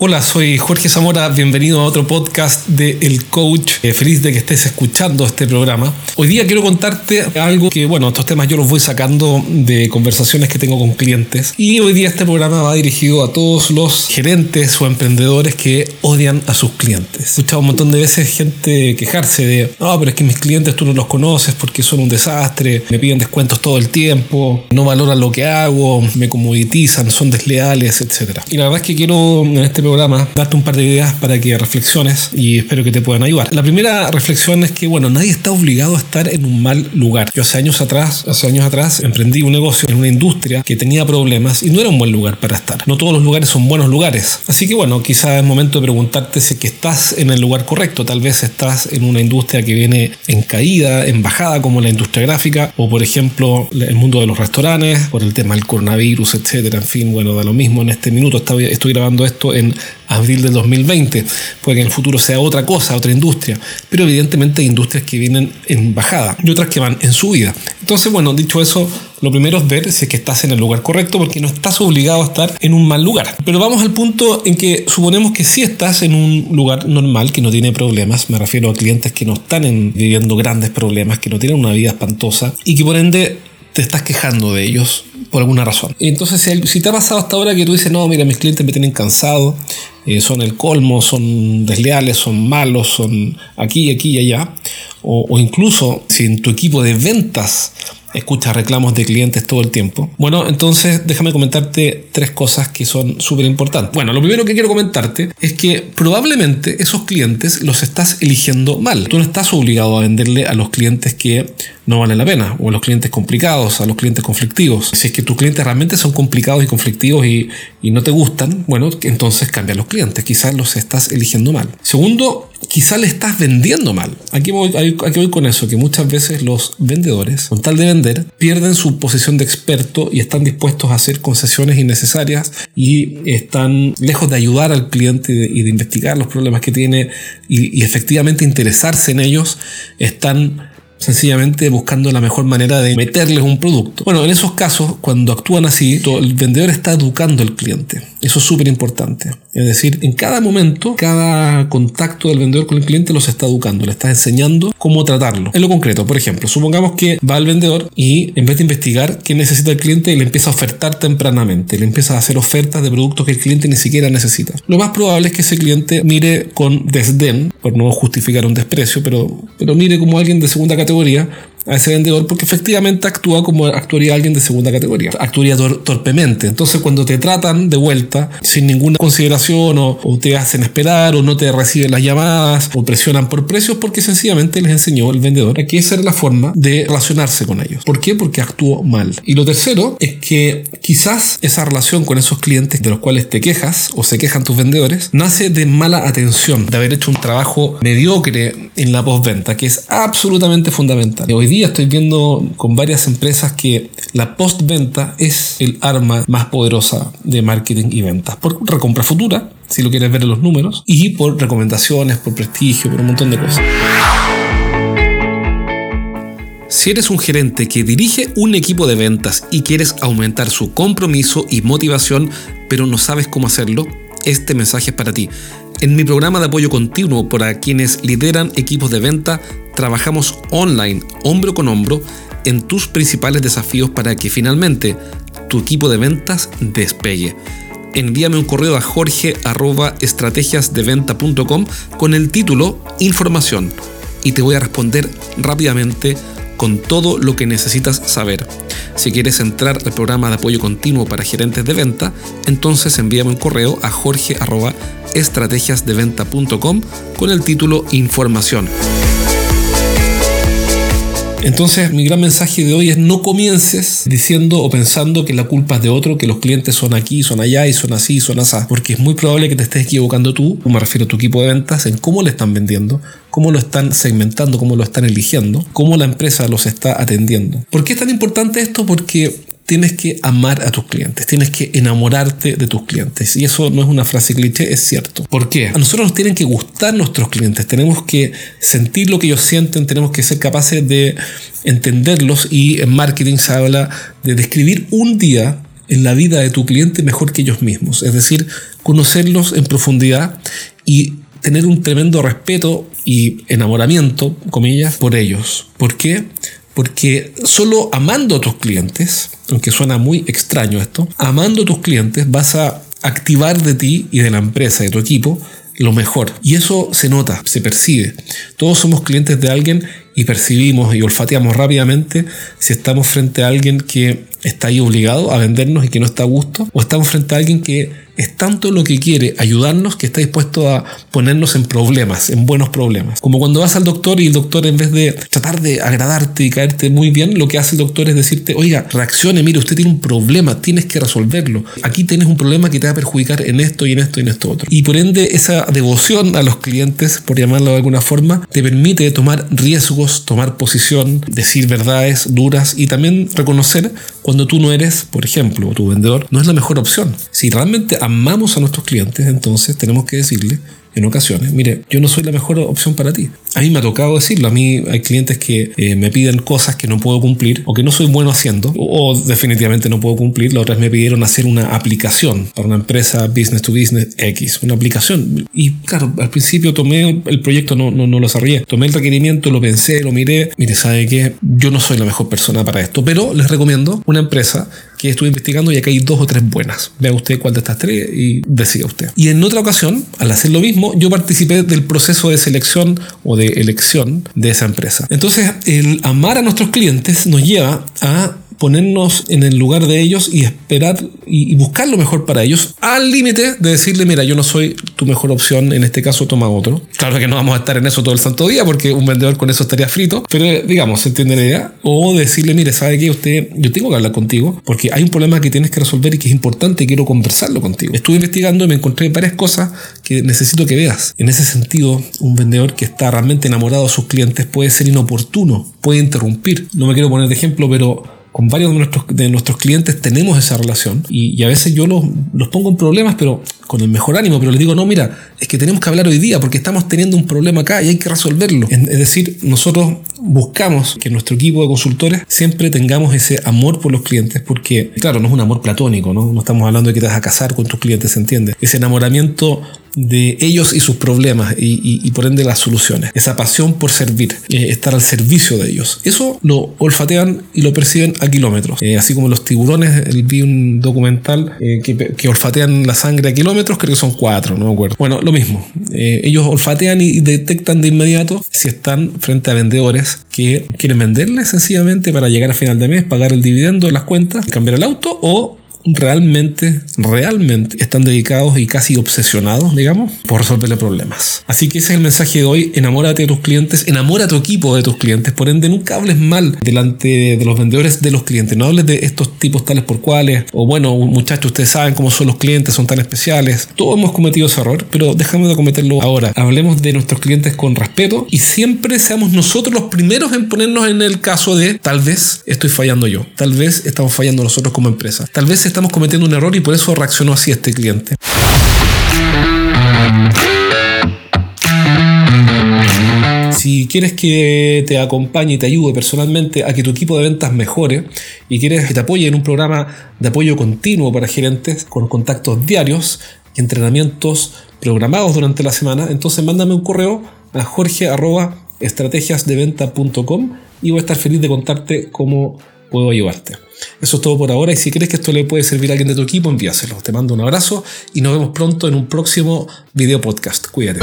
Hola, soy Jorge Zamora, bienvenido a otro podcast de El Coach. Eh, feliz de que estés escuchando este programa. Hoy día quiero contarte algo que, bueno, estos temas yo los voy sacando de conversaciones que tengo con clientes. Y hoy día este programa va dirigido a todos los gerentes o emprendedores que odian a sus clientes. He escuchado un montón de veces gente quejarse de, no, pero es que mis clientes tú no los conoces porque son un desastre, me piden descuentos todo el tiempo, no valoran lo que hago, me comoditizan, son desleales, etc. Y la verdad es que quiero en este programa, darte un par de ideas para que reflexiones y espero que te puedan ayudar. La primera reflexión es que, bueno, nadie está obligado a estar en un mal lugar. Yo hace años atrás, hace años atrás, emprendí un negocio en una industria que tenía problemas y no era un buen lugar para estar. No todos los lugares son buenos lugares. Así que, bueno, quizás es momento de preguntarte si es que estás en el lugar correcto. Tal vez estás en una industria que viene en caída, en bajada, como la industria gráfica, o por ejemplo, el mundo de los restaurantes, por el tema del coronavirus, etcétera. En fin, bueno, da lo mismo en este minuto. Estoy grabando esto en abril del 2020. Puede que en el futuro sea otra cosa, otra industria, pero evidentemente hay industrias que vienen en bajada y otras que van en subida. Entonces, bueno, dicho eso, lo primero es ver si estás en el lugar correcto porque no estás obligado a estar en un mal lugar. Pero vamos al punto en que suponemos que si estás en un lugar normal que no tiene problemas, me refiero a clientes que no están viviendo grandes problemas, que no tienen una vida espantosa y que por ende te estás quejando de ellos por alguna razón. Entonces, si, te ha pasado hasta ahora que tú dices, no, mira, mis clientes me tienen cansado, eh, son el colmo, son desleales, son malos, son aquí, aquí y allá, o, o incluso si en tu equipo de ventas escuchas reclamos de clientes todo el tiempo. Bueno, entonces déjame comentarte tres cosas que son súper importantes. Bueno, lo primero que quiero comentarte es que probablemente esos clientes los estás eligiendo mal. Tú no estás obligado a venderle a los clientes que no valen la pena, o a los clientes complicados, a los clientes conflictivos. Si es que tus clientes realmente son complicados y conflictivos y, y no te gustan, bueno, entonces cambia los clientes. Quizás los estás eligiendo mal. Segundo, quizás le estás vendiendo mal. Aquí voy, aquí voy con eso, que muchas veces los vendedores, con tal de vender, pierden su posición de experto y están dispuestos a hacer concesiones innecesarias y están lejos de ayudar al cliente y de, investigar los problemas que tiene y, y efectivamente interesarse en ellos, están sencillamente buscando la mejor manera de meterles un producto. Bueno, en esos casos, cuando actúan así, el vendedor está educando al cliente. Eso es súper importante. Es decir, en cada momento, cada contacto del vendedor con el cliente los está educando, le está enseñando cómo tratarlo. En lo concreto, por ejemplo, supongamos que va el vendedor y en vez de investigar qué necesita el cliente, le empieza a ofertar tempranamente, le empieza a hacer ofertas de productos que el cliente ni siquiera necesita. Lo más probable es que ese cliente mire con desdén, por no justificar un desprecio, pero, pero mire como alguien de segunda categoría a ese vendedor porque efectivamente actúa como actuaría alguien de segunda categoría. Actuaría torpemente. Entonces cuando te tratan de vuelta sin ninguna consideración o, te hacen esperar o no te reciben las llamadas o presionan por precios porque sencillamente les enseñó el vendedor a que esa era la forma de relacionarse con ellos. ¿Por qué? Porque actuó mal. Y lo tercero es que quizás esa relación con esos clientes de los cuales te quejas o se quejan tus vendedores nace de mala atención, de haber hecho un trabajo mediocre en la postventa, que es absolutamente fundamental. Hoy día estoy viendo con varias empresas que la postventa es el arma más poderosa de marketing y ventas. Por recompra futura, si lo quieres ver en los números, y por recomendaciones, por prestigio, por un montón de cosas. Si eres un gerente que dirige un equipo de ventas y quieres aumentar su compromiso y motivación, pero no sabes cómo hacerlo, este mensaje es para ti. En mi programa de apoyo continuo para quienes lideran equipos de venta, trabajamos online, hombro con hombro, en tus principales desafíos para que finalmente tu equipo de ventas despegue. Envíame un correo a jorge.estrategiasdeventa.com con el título Información y te voy a responder rápidamente con todo lo que necesitas saber. Si quieres entrar al programa de apoyo continuo para gerentes de venta, entonces envíame un correo a jorge.estrategiasdeventa.com con el título Información. Entonces mi gran mensaje de hoy es no comiences diciendo o pensando que la culpa es de otro, que los clientes son aquí, son allá y son así, son así, porque es muy probable que te estés equivocando tú, me refiero a tu equipo de ventas, en cómo le están vendiendo, cómo lo están segmentando, cómo lo están eligiendo, cómo la empresa los está atendiendo. ¿Por qué es tan importante esto? Porque tienes que amar a tus clientes, tienes que enamorarte de tus clientes. Y eso no es una frase cliché, es cierto. ¿Por qué? A nosotros nos tienen que gustar nuestros clientes, tenemos que sentir lo que ellos sienten, tenemos que ser capaces de entenderlos y en marketing se habla de describir un día en la vida de tu cliente mejor que ellos mismos. Es decir, conocerlos en profundidad y tener un tremendo respeto y enamoramiento, comillas, por ellos. ¿Por qué? Porque solo amando a tus clientes, aunque suena muy extraño esto, amando a tus clientes vas a activar de ti y de la empresa, de tu equipo, lo mejor. Y eso se nota, se percibe. Todos somos clientes de alguien y percibimos y olfateamos rápidamente si estamos frente a alguien que está ahí obligado a vendernos y que no está a gusto, o estamos frente a alguien que es tanto lo que quiere ayudarnos que está dispuesto a ponernos en problemas, en buenos problemas. Como cuando vas al doctor y el doctor en vez de tratar de agradarte y caerte muy bien, lo que hace el doctor es decirte, oiga, reaccione, mire, usted tiene un problema, tienes que resolverlo. Aquí tienes un problema que te va a perjudicar en esto y en esto y en esto otro. Y por ende esa devoción a los clientes, por llamarlo de alguna forma, te permite tomar riesgos, tomar posición, decir verdades duras y también reconocer cuando tú no eres, por ejemplo, tu vendedor, no es la mejor opción. Si realmente amamos a nuestros clientes, entonces tenemos que decirle en ocasiones, mire, yo no soy la mejor opción para ti. A mí me ha tocado decirlo, a mí hay clientes que eh, me piden cosas que no puedo cumplir o que no soy bueno haciendo o, definitivamente no puedo cumplir. La otra vez me pidieron hacer una aplicación para una empresa business to business X, una aplicación. Y claro, al principio tomé el proyecto, no, no, no lo desarrollé, tomé el requerimiento, lo pensé, lo miré. Mire, ¿sabe qué? Yo no soy la mejor persona para esto, pero les recomiendo una empresa que estuve investigando y acá hay dos o tres buenas. Vea usted cuál de estas tres y decida usted. Y en otra ocasión, al hacer lo mismo, yo participé del proceso de selección o de elección de esa empresa. Entonces, el amar a nuestros clientes nos lleva a ponernos en el lugar de ellos y esperar y, buscar lo mejor para ellos, al límite de decirle, mira, yo no soy tu mejor opción, en este caso toma otro. Claro que no vamos a estar en eso todo el santo día porque un vendedor con eso estaría frito, pero digamos, ¿se entiende la idea? O decirle, mire, ¿sabe qué? Usted, yo tengo que hablar contigo porque hay un problema que tienes que resolver y que es importante y quiero conversarlo contigo. Estuve investigando y me encontré varias cosas que necesito que veas. En ese sentido, un vendedor que está realmente enamorado de sus clientes puede ser inoportuno, puede interrumpir. No me quiero poner de ejemplo, pero con varios de nuestros, de nuestros clientes tenemos esa relación y, a veces yo los, los, pongo en problemas, pero con el mejor ánimo, pero les digo, no, mira, es que tenemos que hablar hoy día porque estamos teniendo un problema acá y hay que resolverlo. Es decir, nosotros buscamos que nuestro equipo de consultores siempre tengamos ese amor por los clientes porque, claro, no es un amor platónico, ¿no? No estamos hablando de que te vas a casar con tus clientes, ¿se entiende? Ese enamoramiento de ellos y sus problemas y, por ende las soluciones. Esa pasión por servir, eh, estar al servicio de ellos. Eso lo olfatean y lo perciben a kilómetros. Eh, así como los tiburones, vi un documental eh, que, olfatean la sangre a kilómetros, creo que son cuatro, no me acuerdo. Bueno, lo mismo. ellos olfatean y detectan de inmediato si están frente a vendedores que quieren venderles sencillamente para llegar a final de mes, pagar el dividendo de las cuentas, cambiar el auto o realmente, realmente están dedicados y casi obsesionados, digamos, por resolverle problemas. Así que ese es el mensaje de hoy. Enamórate de tus clientes, enamora a tu equipo de tus clientes. Por ende, nunca hables mal delante de los vendedores de los clientes. No hables de estos tipos tales por cuales, o bueno, muchachos, ustedes saben cómo son los clientes, son tan especiales. Todos hemos cometido ese error, pero déjame de cometerlo ahora. Hablemos de nuestros clientes con respeto y siempre seamos nosotros los primeros en ponernos en el caso de tal vez estoy fallando yo, tal vez estamos fallando nosotros como empresa, tal vez estamos cometiendo un error y por eso reaccionó así este cliente. Si quieres que te acompañe y te ayude personalmente a que tu equipo de ventas mejore y quieres que te apoye en un programa de apoyo continuo para gerentes con contactos diarios y entrenamientos programados durante la semana, entonces mándame un correo a jorge.estrategiasdeventa.com y voy a estar feliz de contarte cómo puedo ayudarte. Eso es todo por ahora y si crees que esto le puede servir a alguien de tu equipo, envíaselo. Te mando un abrazo y nos vemos pronto en un próximo video podcast. Cuídate.